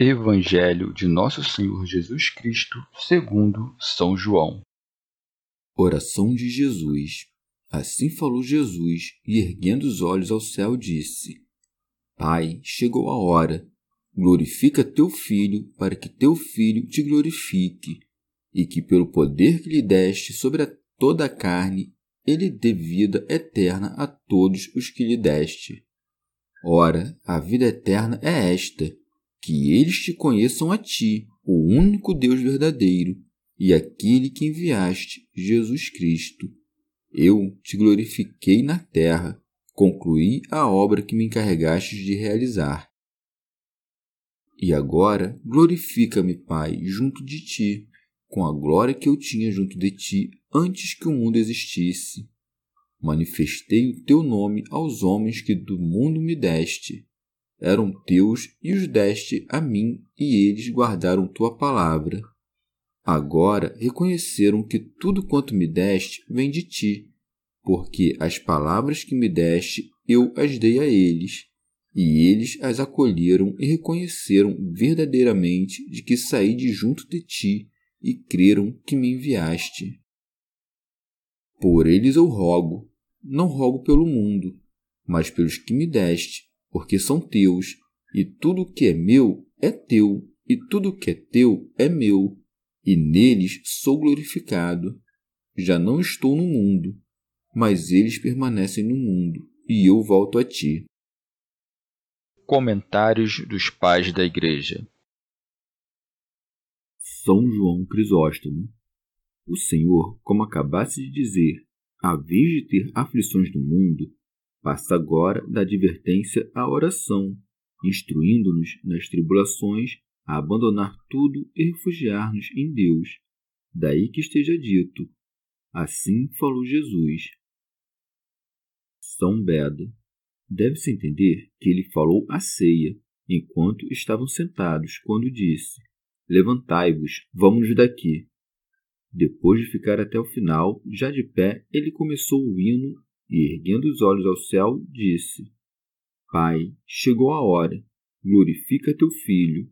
Evangelho de Nosso Senhor Jesus Cristo, segundo São João. Oração de Jesus. Assim falou Jesus, e erguendo os olhos ao céu, disse: Pai, chegou a hora. Glorifica teu filho, para que teu filho te glorifique, e que pelo poder que lhe deste sobre a toda a carne, ele dê vida eterna a todos os que lhe deste. Ora, a vida eterna é esta que eles te conheçam a ti, o único Deus verdadeiro, e aquele que enviaste, Jesus Cristo. Eu te glorifiquei na terra, concluí a obra que me encarregastes de realizar. E agora glorifica-me, Pai, junto de ti, com a glória que eu tinha junto de ti antes que o mundo existisse. Manifestei o teu nome aos homens que do mundo me deste eram teus e os deste a mim, e eles guardaram tua palavra. Agora reconheceram que tudo quanto me deste vem de ti, porque as palavras que me deste eu as dei a eles, e eles as acolheram e reconheceram verdadeiramente de que saí de junto de ti e creram que me enviaste. Por eles eu rogo, não rogo pelo mundo, mas pelos que me deste, porque são teus, e tudo que é meu é teu, e tudo que é teu é meu, e neles sou glorificado. Já não estou no mundo, mas eles permanecem no mundo, e eu volto a ti. Comentários dos Pais da Igreja São João Crisóstomo O Senhor, como acabaste de dizer, a vez de ter aflições do mundo, Passa agora da advertência à oração, instruindo-nos nas tribulações a abandonar tudo e refugiar-nos em Deus. Daí que esteja dito: Assim falou Jesus. São Beda. Deve-se entender que ele falou à ceia, enquanto estavam sentados, quando disse: Levantai-vos, vamos daqui. Depois de ficar até o final, já de pé, ele começou o hino e, erguendo os olhos ao céu, disse: Pai, chegou a hora, glorifica teu filho.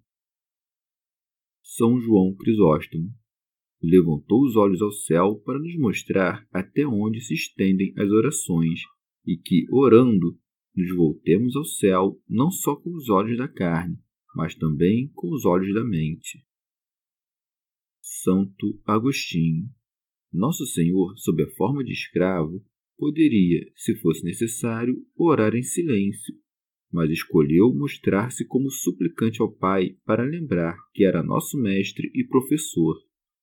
São João Crisóstomo levantou os olhos ao céu para nos mostrar até onde se estendem as orações e que, orando, nos voltemos ao céu não só com os olhos da carne, mas também com os olhos da mente. Santo Agostinho Nosso Senhor, sob a forma de escravo, Poderia, se fosse necessário, orar em silêncio, mas escolheu mostrar-se como suplicante ao Pai para lembrar que era nosso mestre e professor.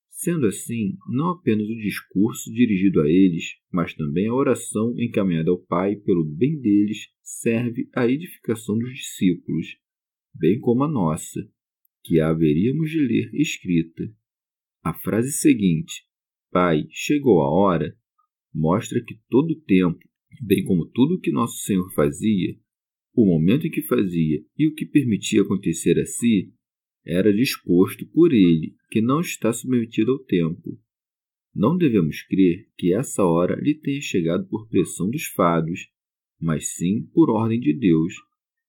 Sendo assim, não apenas o discurso dirigido a eles, mas também a oração encaminhada ao Pai pelo bem deles serve à edificação dos discípulos, bem como a nossa, que a haveríamos de ler escrita. A frase seguinte, Pai, chegou a hora, mostra que todo o tempo, bem como tudo o que nosso Senhor fazia, o momento em que fazia e o que permitia acontecer a si, era disposto por ele, que não está submetido ao tempo. Não devemos crer que essa hora lhe tenha chegado por pressão dos fados, mas sim por ordem de Deus.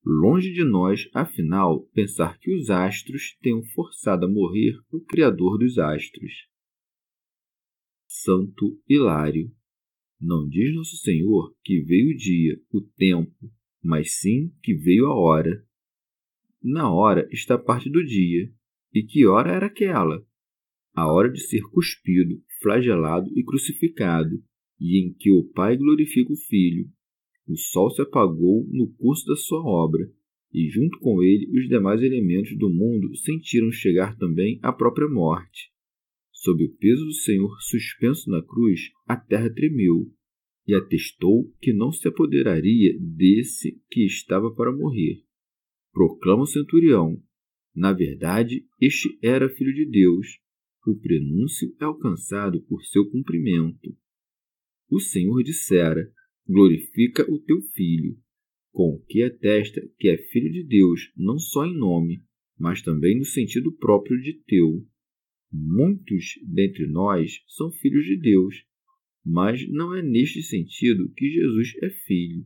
Longe de nós, afinal, pensar que os astros tenham forçado a morrer o Criador dos astros. Santo Hilário não diz Nosso Senhor que veio o dia, o tempo, mas sim que veio a hora. na hora está parte do dia. E que hora era aquela? A hora de ser cuspido, flagelado e crucificado, e em que o Pai glorifica o Filho. O sol se apagou no curso da sua obra, e junto com ele os demais elementos do mundo sentiram chegar também a própria morte. Sob o peso do Senhor suspenso na cruz, a terra tremeu, e atestou que não se apoderaria desse que estava para morrer. Proclama o centurião. Na verdade, este era filho de Deus. O prenúncio é alcançado por seu cumprimento. O Senhor dissera: Glorifica o teu filho, com o que atesta que é filho de Deus, não só em nome, mas também no sentido próprio de teu. Muitos dentre nós são filhos de Deus, mas não é neste sentido que Jesus é filho.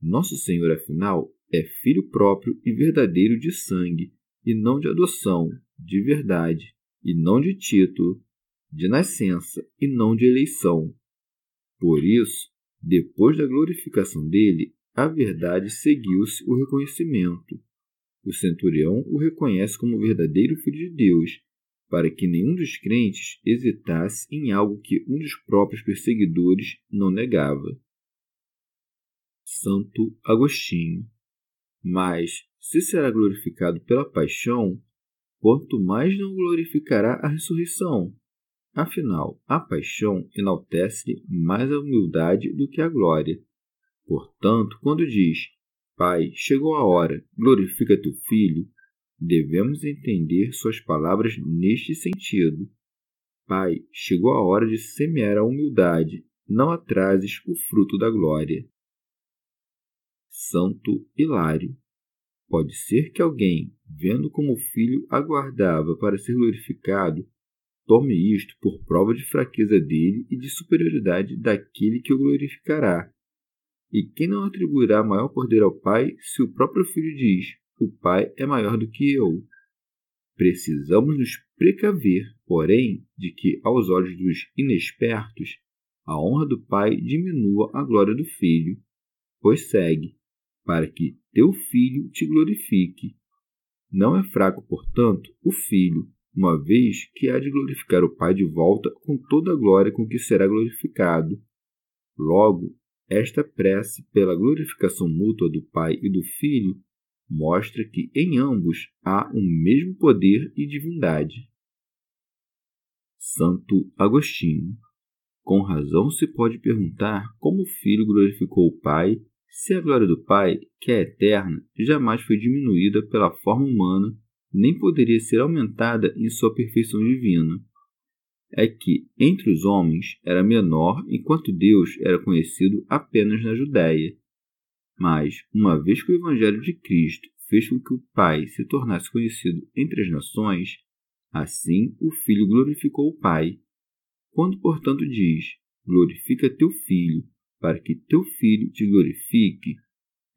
Nosso Senhor, afinal, é filho próprio e verdadeiro de sangue, e não de adoção, de verdade, e não de título, de nascença, e não de eleição. Por isso, depois da glorificação dele, a verdade seguiu-se o reconhecimento. O centurião o reconhece como verdadeiro filho de Deus para que nenhum dos crentes hesitasse em algo que um dos próprios perseguidores não negava. Santo Agostinho. Mas, se será glorificado pela paixão, quanto mais não glorificará a ressurreição? Afinal, a paixão enaltece mais a humildade do que a glória. Portanto, quando diz, Pai, chegou a hora, glorifica teu filho, Devemos entender suas palavras neste sentido. Pai, chegou a hora de semear a humildade, não atrases o fruto da glória. Santo Hilário. Pode ser que alguém, vendo como o filho aguardava para ser glorificado, tome isto por prova de fraqueza dele e de superioridade daquele que o glorificará. E quem não atribuirá maior poder ao Pai se o próprio filho diz: o Pai é maior do que eu. Precisamos nos precaver, porém, de que, aos olhos dos inexpertos, a honra do Pai diminua a glória do Filho, pois segue, para que teu Filho te glorifique. Não é fraco, portanto, o Filho, uma vez que há de glorificar o Pai de volta com toda a glória com que será glorificado. Logo, esta prece pela glorificação mútua do Pai e do Filho mostra que em ambos há o mesmo poder e divindade. Santo Agostinho. Com razão se pode perguntar como o Filho glorificou o Pai, se a glória do Pai, que é eterna, jamais foi diminuída pela forma humana, nem poderia ser aumentada em sua perfeição divina. É que, entre os homens, era menor, enquanto Deus era conhecido apenas na Judéia mas, uma vez que o Evangelho de Cristo fez com que o Pai se tornasse conhecido entre as nações, assim o Filho glorificou o Pai. Quando, portanto, diz: Glorifica teu Filho, para que teu Filho te glorifique,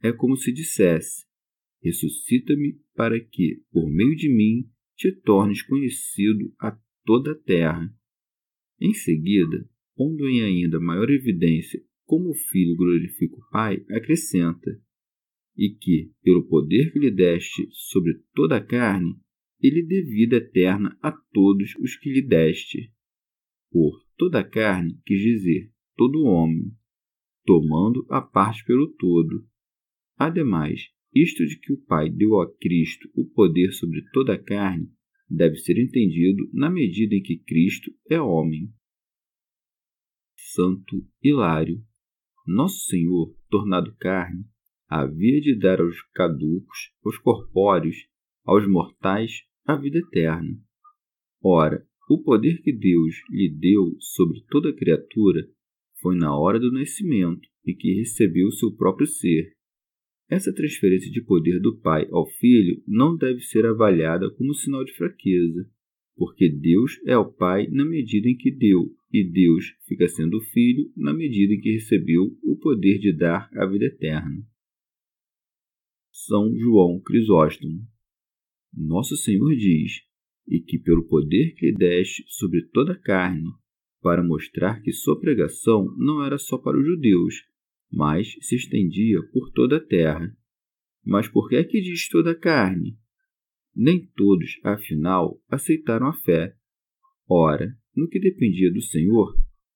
é como se dissesse: Ressuscita-me para que, por meio de mim, te tornes conhecido a toda a terra. Em seguida, pondo em ainda maior evidência como o Filho glorifica o Pai, acrescenta: e que, pelo poder que lhe deste sobre toda a carne, ele dê vida eterna a todos os que lhe deste. Por toda a carne quis dizer todo homem, tomando a parte pelo todo. Ademais, isto de que o Pai deu a Cristo o poder sobre toda a carne deve ser entendido na medida em que Cristo é homem. Santo Hilário nosso Senhor, tornado carne, havia de dar aos caducos, aos corpóreos, aos mortais, a vida eterna. Ora, o poder que Deus lhe deu sobre toda criatura foi na hora do nascimento e que recebeu seu próprio ser. Essa transferência de poder do Pai ao Filho não deve ser avaliada como sinal de fraqueza, porque Deus é o Pai na medida em que deu, e Deus fica sendo Filho na medida em que recebeu o poder de dar a vida eterna. São João Crisóstomo. Nosso Senhor diz: E que pelo poder que deste sobre toda a carne, para mostrar que sua pregação não era só para os judeus, mas se estendia por toda a terra. Mas por que é que diz toda a carne? Nem todos, afinal, aceitaram a fé. Ora, no que dependia do Senhor,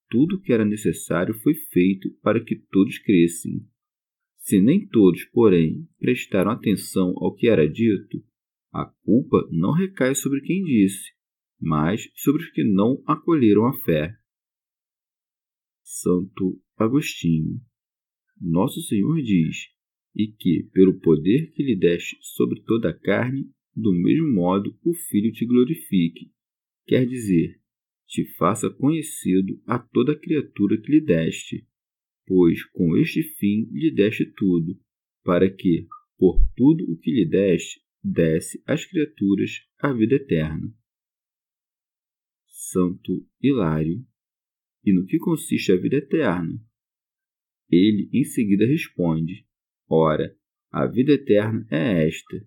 tudo o que era necessário foi feito para que todos crescem. Se nem todos, porém, prestaram atenção ao que era dito, a culpa não recai sobre quem disse, mas sobre os que não acolheram a fé. Santo Agostinho. Nosso Senhor diz: E que, pelo poder que lhe deste sobre toda a carne, do mesmo modo o Filho te glorifique. Quer dizer, te faça conhecido a toda criatura que lhe deste, pois com este fim lhe deste tudo, para que, por tudo o que lhe deste, desse às criaturas a vida eterna. Santo Hilário. E no que consiste a vida eterna? Ele em seguida responde: Ora, a vida eterna é esta,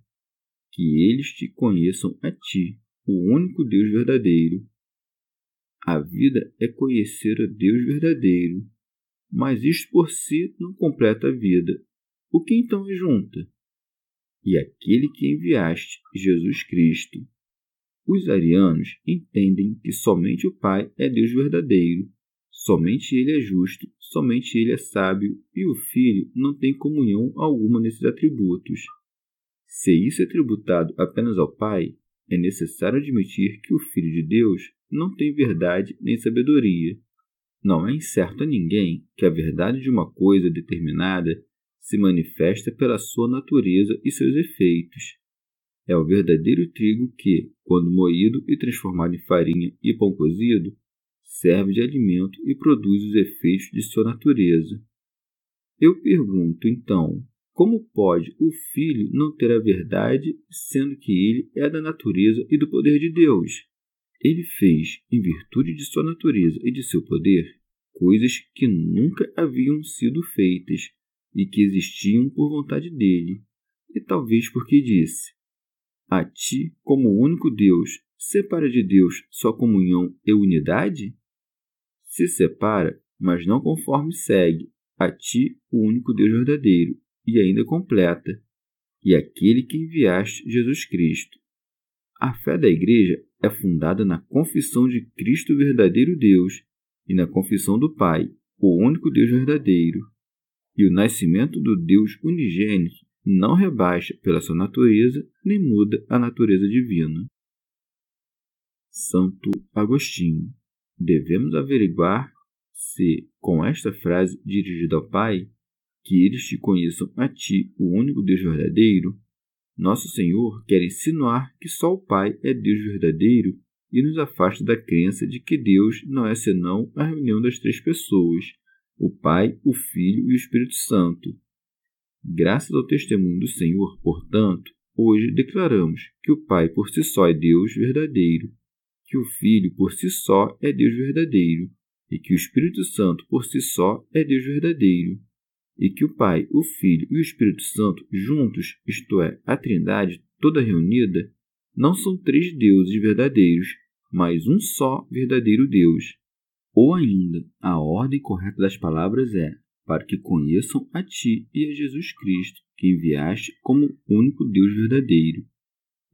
que eles te conheçam a ti, o único Deus verdadeiro, a vida é conhecer a Deus verdadeiro, mas isto por si não completa a vida. O que então é junta? E aquele que enviaste, Jesus Cristo. Os arianos entendem que somente o Pai é Deus verdadeiro, somente Ele é justo, somente Ele é sábio e o Filho não tem comunhão alguma nesses atributos. Se isso é tributado apenas ao Pai, é necessário admitir que o Filho de Deus não tem verdade nem sabedoria. Não é incerto a ninguém que a verdade de uma coisa determinada se manifesta pela sua natureza e seus efeitos. É o verdadeiro trigo que, quando moído e transformado em farinha e pão cozido, serve de alimento e produz os efeitos de sua natureza. Eu pergunto, então, como pode o Filho não ter a verdade, sendo que ele é da natureza e do poder de Deus? Ele fez, em virtude de sua natureza e de seu poder, coisas que nunca haviam sido feitas e que existiam por vontade dele, e talvez porque disse: A ti, como único Deus, separa de Deus sua comunhão e unidade? Se separa, mas não conforme segue, a ti, o único Deus verdadeiro, e ainda completa, e aquele que enviaste, Jesus Cristo. A fé da Igreja é fundada na confissão de Cristo verdadeiro Deus e na confissão do Pai, o único Deus verdadeiro. E o nascimento do Deus unigênito não rebaixa pela sua natureza nem muda a natureza divina. Santo Agostinho. Devemos averiguar se, com esta frase dirigida ao Pai, que eles te conheçam a ti, o único Deus verdadeiro, nosso Senhor quer insinuar que só o Pai é Deus verdadeiro e nos afasta da crença de que Deus não é senão a reunião das três pessoas, o Pai, o Filho e o Espírito Santo. Graças ao testemunho do Senhor, portanto, hoje declaramos que o Pai por si só é Deus verdadeiro, que o Filho por si só é Deus verdadeiro e que o Espírito Santo por si só é Deus verdadeiro e que o Pai, o Filho e o Espírito Santo juntos, isto é, a Trindade toda reunida, não são três deuses verdadeiros, mas um só verdadeiro Deus. Ou ainda, a ordem correta das palavras é: para que conheçam a Ti e a Jesus Cristo, que enviaste como único Deus verdadeiro.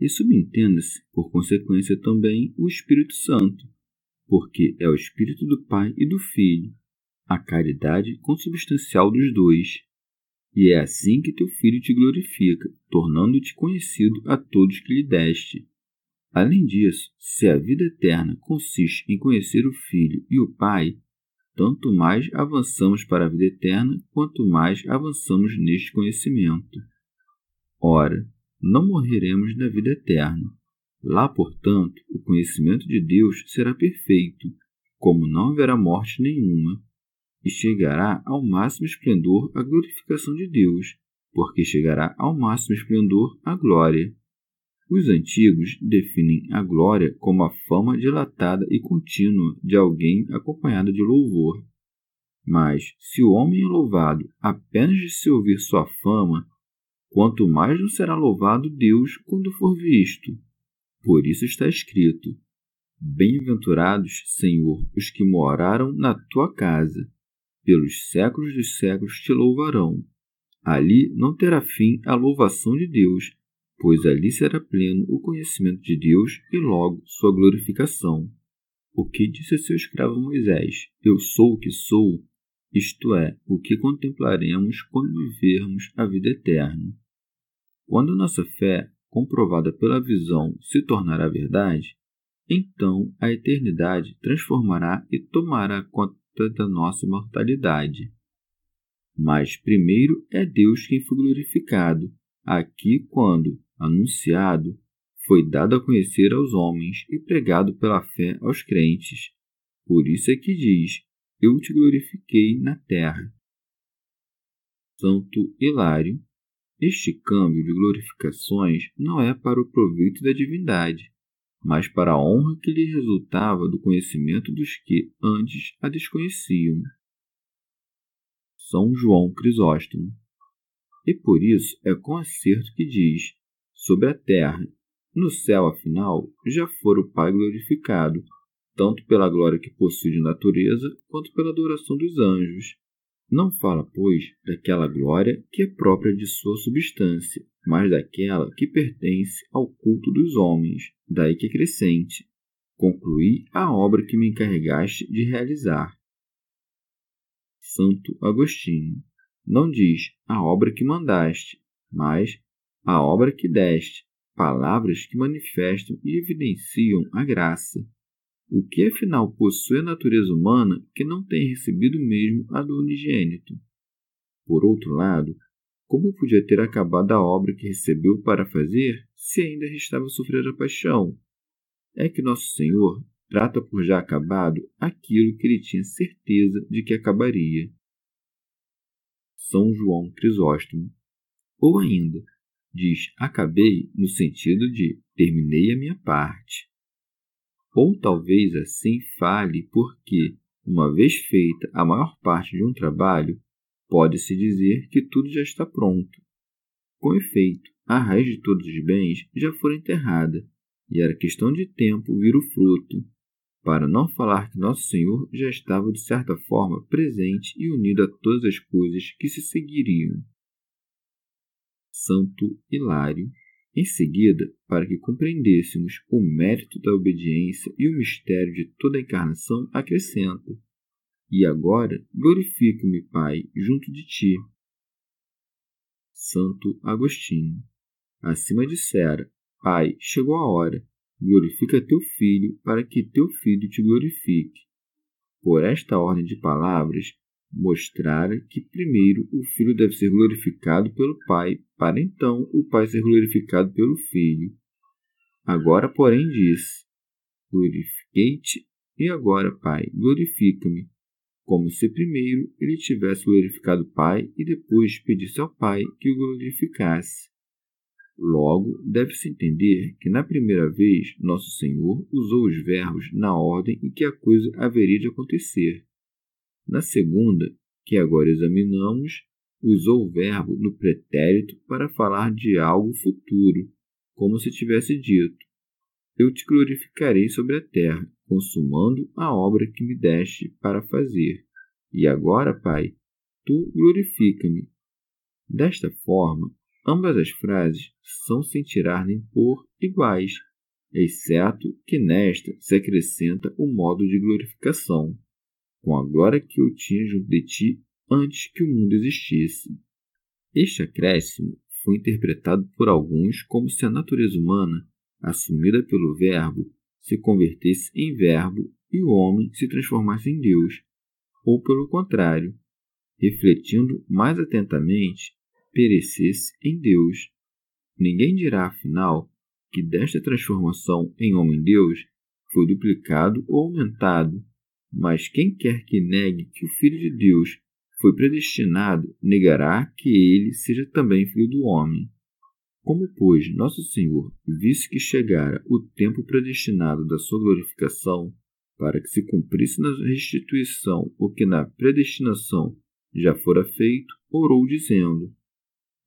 E subentenda-se, por consequência, também o Espírito Santo, porque é o Espírito do Pai e do Filho, a caridade consubstancial dos dois. E é assim que teu filho te glorifica, tornando-te conhecido a todos que lhe deste. Além disso, se a vida eterna consiste em conhecer o Filho e o Pai, tanto mais avançamos para a vida eterna, quanto mais avançamos neste conhecimento. Ora, não morreremos na vida eterna. Lá, portanto, o conhecimento de Deus será perfeito, como não haverá morte nenhuma e chegará ao máximo esplendor a glorificação de Deus, porque chegará ao máximo esplendor a glória. Os antigos definem a glória como a fama dilatada e contínua de alguém acompanhada de louvor. Mas, se o homem é louvado apenas de se ouvir sua fama, quanto mais não será louvado Deus quando for visto. Por isso está escrito: Bem-aventurados, Senhor, os que moraram na tua casa pelos séculos dos séculos te louvarão. Ali não terá fim a louvação de Deus, pois ali será pleno o conhecimento de Deus e logo sua glorificação. O que disse seu escravo Moisés: Eu sou o que sou, isto é, o que contemplaremos quando vivermos a vida eterna. Quando nossa fé, comprovada pela visão, se tornará verdade, então a eternidade transformará e tomará conta da nossa mortalidade. Mas primeiro é Deus quem foi glorificado, aqui quando, anunciado, foi dado a conhecer aos homens e pregado pela fé aos crentes. Por isso é que diz: Eu te glorifiquei na terra. Santo Hilário. Este câmbio de glorificações não é para o proveito da divindade, mas para a honra que lhe resultava do conhecimento dos que antes a desconheciam. São João Crisóstomo. E por isso é com acerto que diz: sobre a terra, no céu, afinal, já fora o Pai glorificado, tanto pela glória que possui de natureza, quanto pela adoração dos anjos. Não fala, pois, daquela glória que é própria de sua substância, mas daquela que pertence ao culto dos homens, daí que é crescente. Concluí a obra que me encarregaste de realizar. Santo Agostinho. Não diz a obra que mandaste, mas a obra que deste, palavras que manifestam e evidenciam a graça. O que afinal possui a natureza humana que não tem recebido mesmo a do unigênito? Por outro lado, como podia ter acabado a obra que recebeu para fazer se ainda restava sofrer a paixão? É que nosso Senhor trata por já acabado aquilo que ele tinha certeza de que acabaria. São João Crisóstomo. Ou ainda, diz acabei no sentido de terminei a minha parte. Ou talvez assim fale porque, uma vez feita a maior parte de um trabalho, pode-se dizer que tudo já está pronto. Com efeito, a raiz de todos os bens já fora enterrada, e era questão de tempo vir o fruto, para não falar que Nosso Senhor já estava de certa forma presente e unido a todas as coisas que se seguiriam. Santo Hilário. Em seguida, para que compreendêssemos o mérito da obediência e o mistério de toda a encarnação, acrescenta: E agora glorifico-me, Pai, junto de ti. Santo Agostinho. Acima dissera: Pai, chegou a hora glorifica teu filho, para que teu filho te glorifique. Por esta ordem de palavras, mostrara que primeiro o filho deve ser glorificado pelo pai, para então o pai ser glorificado pelo filho. Agora, porém, diz: Glorifiquei-te, e agora, pai, glorifica-me, como se primeiro ele tivesse glorificado o pai e depois pedisse ao pai que o glorificasse. Logo, deve-se entender que na primeira vez Nosso Senhor usou os verbos na ordem em que a coisa haveria de acontecer. Na segunda, que agora examinamos, usou o verbo no pretérito para falar de algo futuro, como se tivesse dito: Eu te glorificarei sobre a terra, consumando a obra que me deste para fazer. E agora, Pai, tu glorifica-me. Desta forma, Ambas as frases são sem tirar nem pôr iguais, exceto que nesta se acrescenta o modo de glorificação, com a glória que eu tinha junto de ti antes que o mundo existisse. Este acréscimo foi interpretado por alguns como se a natureza humana, assumida pelo Verbo, se convertesse em Verbo e o homem se transformasse em Deus, ou pelo contrário, refletindo mais atentamente, perecesse em Deus. Ninguém dirá, afinal, que desta transformação em homem-deus foi duplicado ou aumentado, mas quem quer que negue que o Filho de Deus foi predestinado, negará que ele seja também filho do homem. Como, pois, nosso Senhor visse que chegara o tempo predestinado da sua glorificação, para que se cumprisse na restituição o que na predestinação já fora feito, orou dizendo: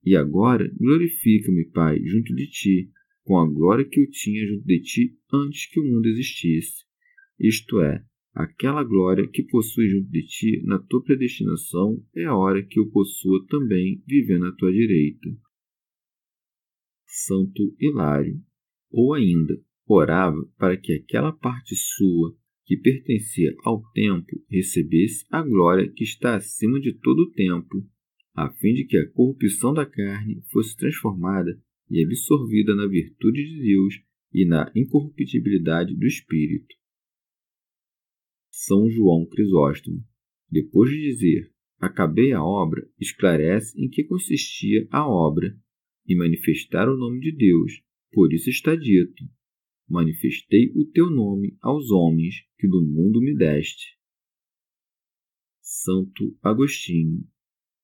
e agora glorifica-me, Pai, junto de ti, com a glória que eu tinha junto de ti antes que o mundo existisse. Isto é, aquela glória que possui junto de ti na tua predestinação é a hora que eu possua também viver na tua direita. Santo Hilário, ou ainda orava para que aquela parte sua que pertencia ao tempo recebesse a glória que está acima de todo o tempo, a fim de que a corrupção da carne fosse transformada e absorvida na virtude de Deus e na incorruptibilidade do Espírito. São João Crisóstomo, depois de dizer acabei a obra, esclarece em que consistia a obra e manifestar o nome de Deus. Por isso está dito: Manifestei o teu nome aos homens que do mundo me deste. Santo Agostinho.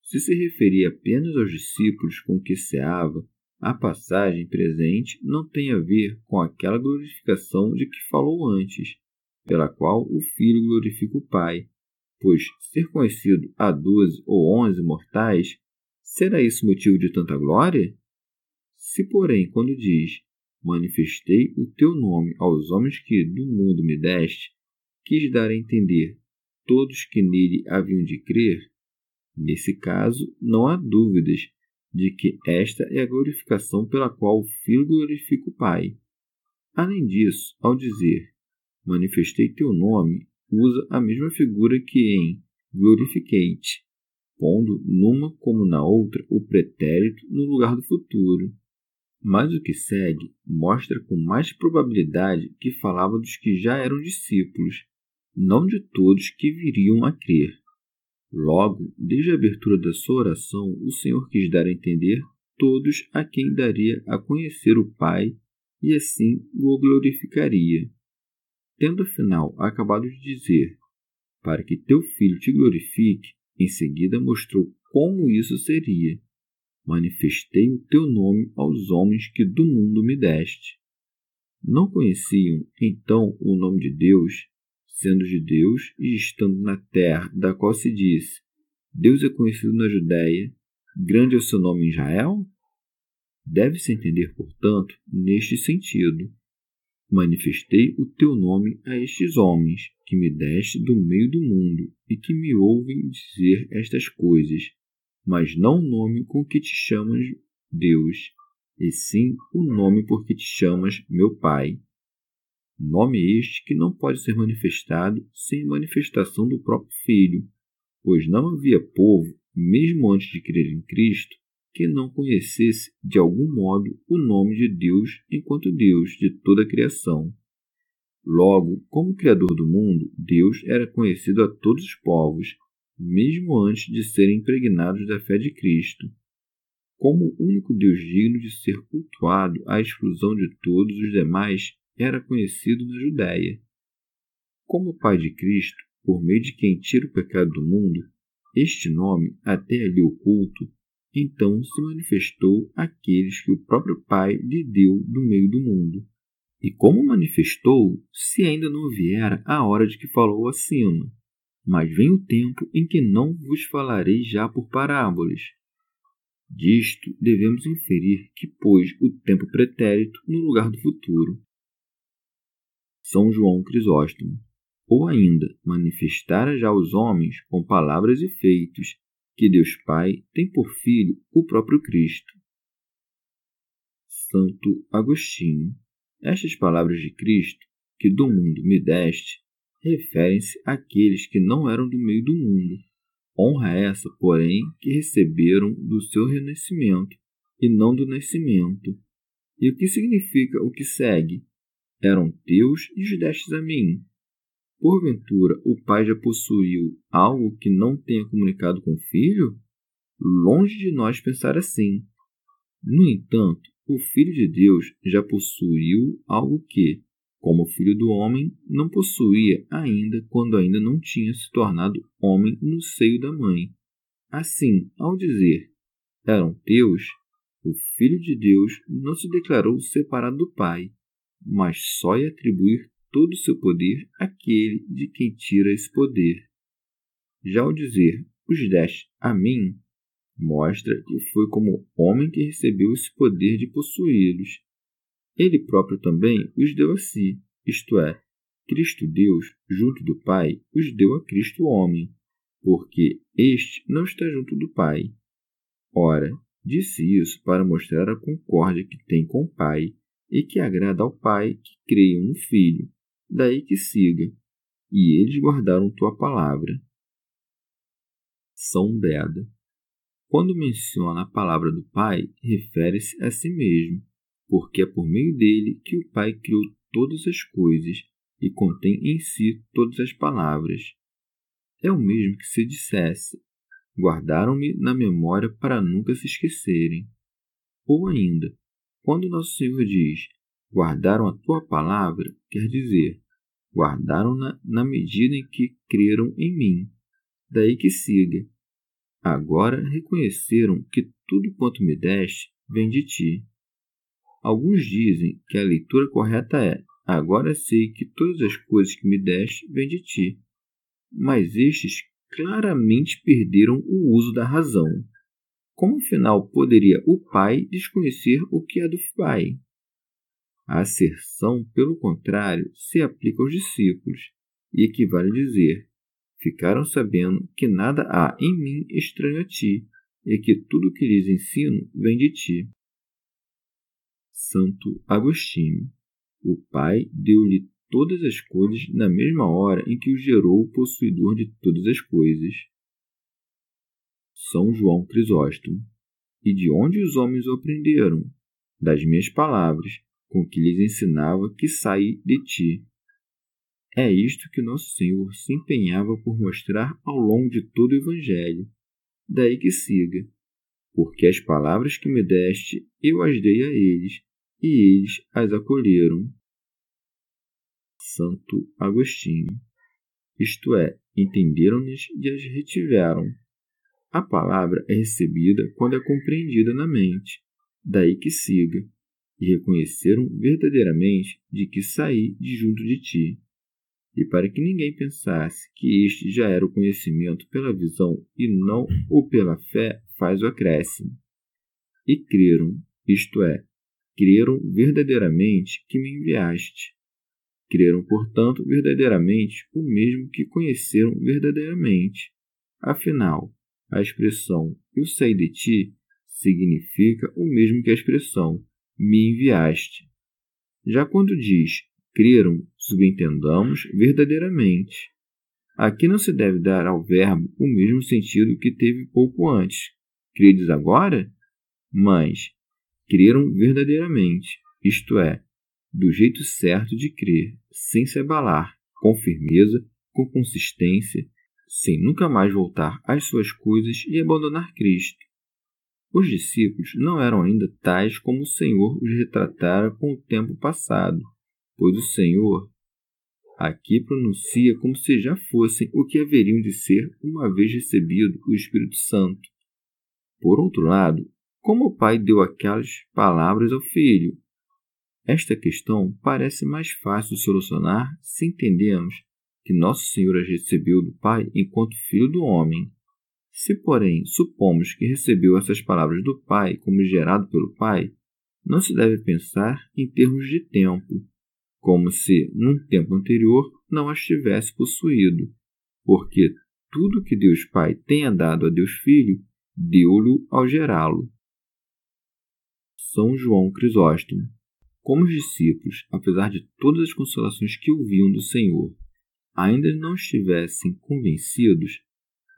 Se se referia apenas aos discípulos com que ceava, a passagem presente não tem a ver com aquela glorificação de que falou antes, pela qual o Filho glorifica o Pai, pois ser conhecido a doze ou onze mortais, será isso motivo de tanta glória? Se, porém, quando diz manifestei o teu nome aos homens que do mundo me deste, quis dar a entender todos que nele haviam de crer, nesse caso não há dúvidas de que esta é a glorificação pela qual o Filho glorifica o Pai. Além disso, ao dizer manifestei teu nome, usa a mesma figura que em glorificate, pondo numa como na outra o pretérito no lugar do futuro. Mas o que segue mostra com mais probabilidade que falava dos que já eram discípulos, não de todos que viriam a crer. Logo, desde a abertura da sua oração, o Senhor quis dar a entender todos a quem daria a conhecer o Pai e assim o glorificaria. Tendo afinal acabado de dizer, para que teu filho te glorifique, em seguida mostrou como isso seria manifestei o teu nome aos homens que do mundo me deste. Não conheciam, então, o nome de Deus, sendo de Deus e estando na terra, da qual se disse: Deus é conhecido na Judéia, grande é o seu nome em Israel? Deve-se entender, portanto, neste sentido. Manifestei o teu nome a estes homens, que me deste do meio do mundo, e que me ouvem dizer estas coisas, mas não o nome com que te chamas Deus, e sim o nome por que te chamas meu Pai. Nome este que não pode ser manifestado sem manifestação do próprio Filho, pois não havia povo, mesmo antes de crer em Cristo, que não conhecesse de algum modo o nome de Deus enquanto Deus de toda a criação. Logo, como Criador do mundo, Deus era conhecido a todos os povos, mesmo antes de serem impregnados da fé de Cristo, como o único Deus digno de ser cultuado à exclusão de todos os demais, era conhecido na Judéia. Como Pai de Cristo, por meio de quem tira o pecado do mundo, este nome, até ali oculto, então se manifestou àqueles que o próprio Pai lhe deu do meio do mundo. E como manifestou, se ainda não viera a hora de que falou acima? mas vem o tempo em que não vos falarei já por parábolas. Disto devemos inferir que pôs o tempo pretérito no lugar do futuro. São João Crisóstomo, ou ainda manifestara já aos homens com palavras e feitos que Deus Pai tem por filho o próprio Cristo. Santo Agostinho. Estas palavras de Cristo, que do mundo me deste, referem-se àqueles que não eram do meio do mundo. Honra essa, porém, que receberam do seu renascimento e não do nascimento. E o que significa o que segue? Eram teus e os destes a mim. Porventura, o pai já possuiu algo que não tenha comunicado com o filho? Longe de nós pensar assim. No entanto, o Filho de Deus já possuiu algo que, como filho do homem, não possuía ainda quando ainda não tinha se tornado homem no seio da mãe. Assim, ao dizer eram teus, o Filho de Deus não se declarou separado do Pai, mas só ia atribuir todo o seu poder àquele de quem tira esse poder. Já ao dizer os deste a mim, mostra que foi como homem que recebeu esse poder de possuí-los ele próprio também os deu a si, isto é, Cristo Deus, junto do Pai, os deu a Cristo homem, porque este não está junto do Pai. Ora, Disse isso para mostrar a concórdia que tem com o Pai e que agrada ao Pai que creia no Filho. Daí que siga. E eles guardaram tua palavra. São Beda. Quando menciona a palavra do Pai, refere-se a si mesmo, porque é por meio dele que o Pai criou todas as coisas e contém em si todas as palavras. É o mesmo que se dissesse: Guardaram-me na memória para nunca se esquecerem. Ou ainda, quando Nosso Senhor diz: Guardaram a tua palavra, quer dizer, guardaram-na na medida em que creram em mim. Daí que siga. Agora reconheceram que tudo quanto me deste vem de ti. Alguns dizem que a leitura correta é: Agora sei que todas as coisas que me deste vêm de ti. Mas estes claramente perderam o uso da razão. Como afinal poderia o pai desconhecer o que é do pai? A asserção, pelo contrário, se aplica aos discípulos e equivale a dizer: ficaram sabendo que nada há em mim estranho a ti e que tudo o que lhes ensino vem de ti. Santo Agostinho. O Pai deu-lhe todas as coisas na mesma hora em que o gerou o possuidor de todas as coisas. São João Crisóstomo. E de onde os homens o aprenderam? Das minhas palavras, com que lhes ensinava que saí de ti. É isto que nosso Senhor se empenhava por mostrar ao longo de todo o Evangelho. Daí que siga. Porque as palavras que me deste, eu as dei a eles, e eles as acolheram. Santo Agostinho. Isto é, entenderam-nas e as retiveram. A palavra é recebida quando é compreendida na mente, daí que siga, e reconheceram verdadeiramente de que saí de junto de ti. E para que ninguém pensasse que este já era o conhecimento pela visão e não o pela fé, faz o acréscimo. E creram, isto é, creram verdadeiramente que me enviaste. Creram, portanto, verdadeiramente o mesmo que conheceram verdadeiramente. Afinal, a expressão eu saí de ti significa o mesmo que a expressão me enviaste. Já quando diz creram, subentendamos verdadeiramente. Aqui não se deve dar ao verbo o mesmo sentido que teve pouco antes. Credes agora? Mas creram verdadeiramente, isto é, do jeito certo de crer, sem se abalar, com firmeza, com consistência, sem nunca mais voltar às suas coisas e abandonar Cristo. Os discípulos não eram ainda tais como o Senhor os retratara com o tempo passado, pois o Senhor aqui pronuncia como se já fossem o que haveriam de ser uma vez recebido o Espírito Santo. Por outro lado, como o pai deu aquelas palavras ao filho? Esta questão parece mais fácil de solucionar se entendemos que Nosso Senhor as recebeu do Pai enquanto filho do homem. Se, porém, supomos que recebeu essas palavras do Pai como gerado pelo Pai, não se deve pensar em termos de tempo, como se, num tempo anterior, não as tivesse possuído, porque tudo que Deus Pai tenha dado a Deus Filho, deu-lhe ao gerá-lo. São João Crisóstomo. Como os discípulos, apesar de todas as consolações que ouviam do Senhor, ainda não estivessem convencidos,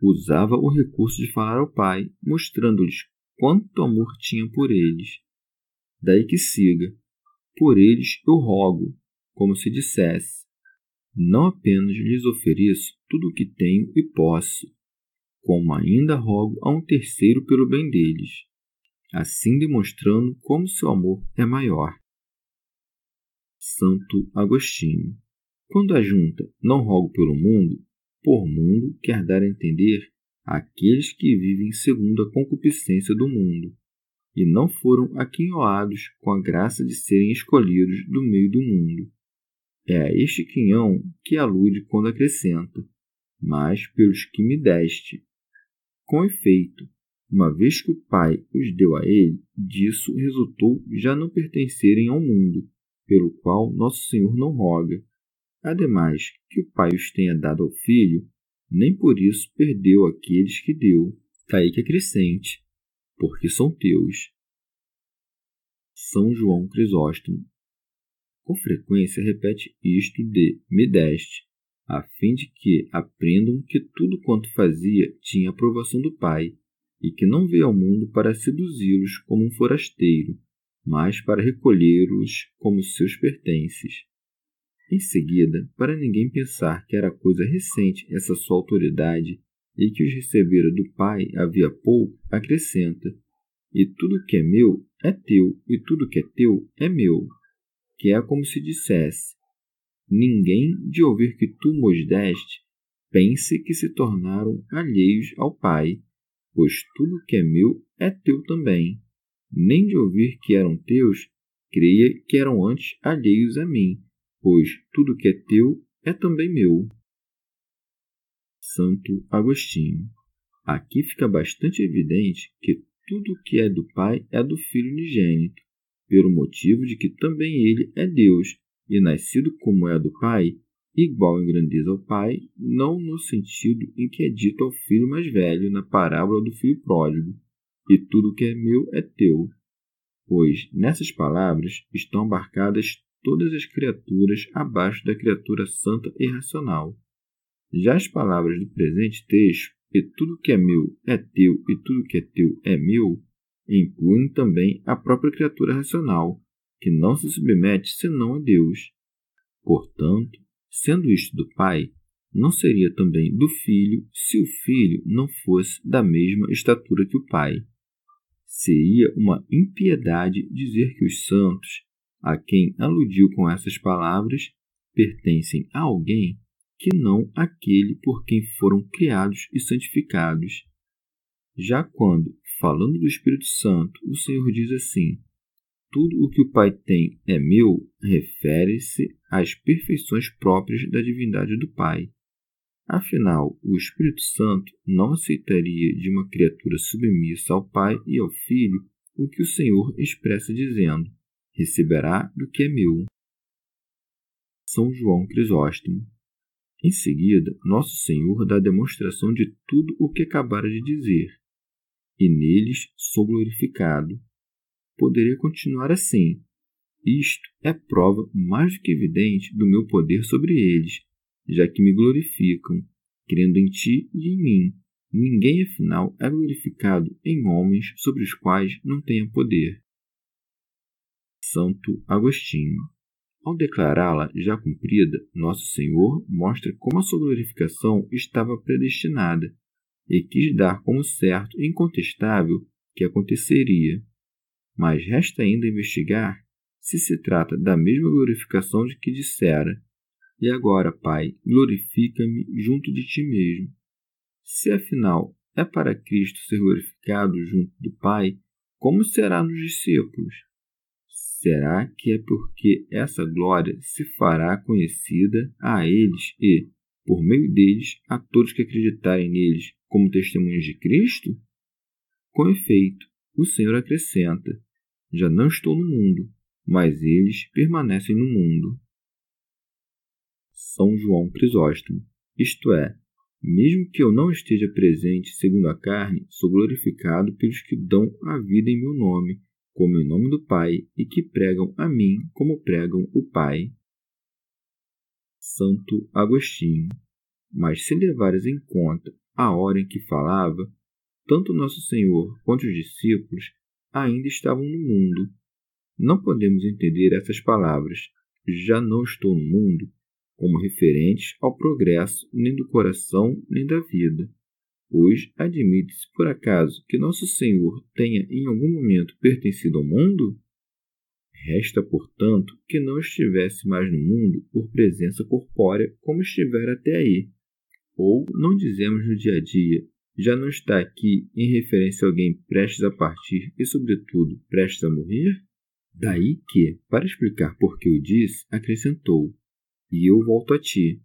usava o recurso de falar ao Pai, mostrando-lhes quanto amor tinha por eles. Daí que siga: Por eles eu rogo, como se dissesse: Não apenas lhes ofereço tudo o que tenho e posso, como ainda rogo a um terceiro pelo bem deles assim demonstrando como seu amor é maior. Santo Agostinho. Quando ajunta não rogo pelo mundo, por mundo quer dar a entender aqueles que vivem segundo a concupiscência do mundo, e não foram aquinhoados com a graça de serem escolhidos do meio do mundo. É a este quinhão que alude quando acrescenta, mas pelos que me deste. Com efeito, uma vez que o Pai os deu a ele, disso resultou já não pertencerem ao mundo, pelo qual nosso Senhor não roga. Ademais, que o Pai os tenha dado ao Filho, nem por isso perdeu aqueles que deu. Daí que acrescente. porque são teus. São João Crisóstomo. Com frequência repete isto de me deste, a fim de que aprendam que tudo quanto fazia tinha aprovação do Pai, e que não veio ao mundo para seduzi-los como um forasteiro, mas para recolhê-los como seus pertences. Em seguida, para ninguém pensar que era coisa recente essa sua autoridade e que os recebera do Pai havia pouco, acrescenta: E tudo que é meu é teu, e tudo que é teu é meu. Que é como se dissesse: Ninguém, de ouvir que tu mos deste, pense que se tornaram alheios ao Pai, pois tudo que é meu é teu também. Nem de ouvir que eram teus, creia que eram antes alheios a mim, pois tudo que é teu é também meu. Santo Agostinho. Aqui fica bastante evidente que tudo que é do Pai é do Filho unigênito, pelo motivo de que também ele é Deus, e nascido como é do Pai, igual em grandeza ao Pai, não no sentido em que é dito ao filho mais velho na parábola do filho pródigo, e tudo que é meu é teu. Pois nessas palavras estão embarcadas todas as criaturas abaixo da criatura santa e racional. Já as palavras do presente texto, e tudo que é meu é teu e tudo que é teu é meu, incluem também a própria criatura racional, que não se submete senão a Deus. Portanto, sendo isto do Pai, não seria também do Filho se o Filho não fosse da mesma estatura que o Pai. Seria uma impiedade dizer que os santos a quem aludiu com essas palavras pertencem a alguém que não aquele por quem foram criados e santificados. Já quando, falando do Espírito Santo, o Senhor diz assim: Tudo o que o Pai tem é meu, refere-se às perfeições próprias da divindade do Pai. Afinal, o Espírito Santo não aceitaria de uma criatura submissa ao Pai e ao Filho o que o Senhor expressa dizendo: receberá do que é meu. São João Crisóstomo. Em seguida, Nosso Senhor dá demonstração de tudo o que acabara de dizer, e neles sou glorificado. Poderia continuar assim. Isto é prova mais do que evidente do meu poder sobre eles, já que me glorificam, crendo em ti e em mim. Ninguém, afinal, é glorificado em homens sobre os quais não tenha poder. Santo Agostinho. Ao declará-la já cumprida, Nosso Senhor mostra como a sua glorificação estava predestinada e quis dar como certo e incontestável que aconteceria. Mas resta ainda investigar se se trata da mesma glorificação de que dissera: E agora, Pai, glorifica-me junto de ti mesmo. Se afinal é para Cristo ser glorificado junto do Pai, como será nos discípulos? Será que é porque essa glória se fará conhecida a eles e, por meio deles, a todos que acreditarem neles como testemunhas de Cristo? Com efeito, o Senhor acrescenta: Já não estou no mundo, mas eles permanecem no mundo. São João Crisóstomo. Isto é, mesmo que eu não esteja presente segundo a carne, sou glorificado pelos que dão a vida em meu nome como em nome do Pai, e que pregam a mim como pregam o Pai. Santo Agostinho. Mas se levares em conta a hora em que falava, tanto Nosso Senhor quanto os discípulos ainda estavam no mundo. Não podemos entender essas palavras, já não estou no mundo, como referentes ao progresso nem do coração nem da vida pois admite-se por acaso que nosso Senhor tenha em algum momento pertencido ao mundo? Resta, portanto, que não estivesse mais no mundo por presença corpórea como estivera até aí. Ou não dizemos no dia a dia, já não está aqui em referência a alguém prestes a partir e, sobretudo, prestes a morrer? Daí que, para explicar por que o disse, acrescentou: E eu volto a ti,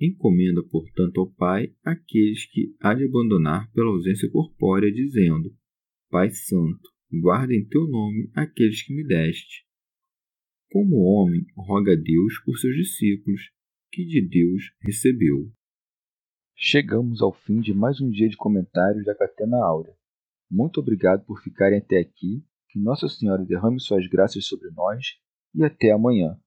Encomenda, portanto, ao Pai aqueles que há de abandonar pela ausência corpórea, dizendo: Pai Santo, guarda em teu nome aqueles que me deste. Como homem, roga a Deus por seus discípulos, que de Deus recebeu. Chegamos ao fim de mais um dia de comentários da Catena Áurea. Muito obrigado por ficarem até aqui. Que Nossa Senhora derrame suas graças sobre nós e até amanhã.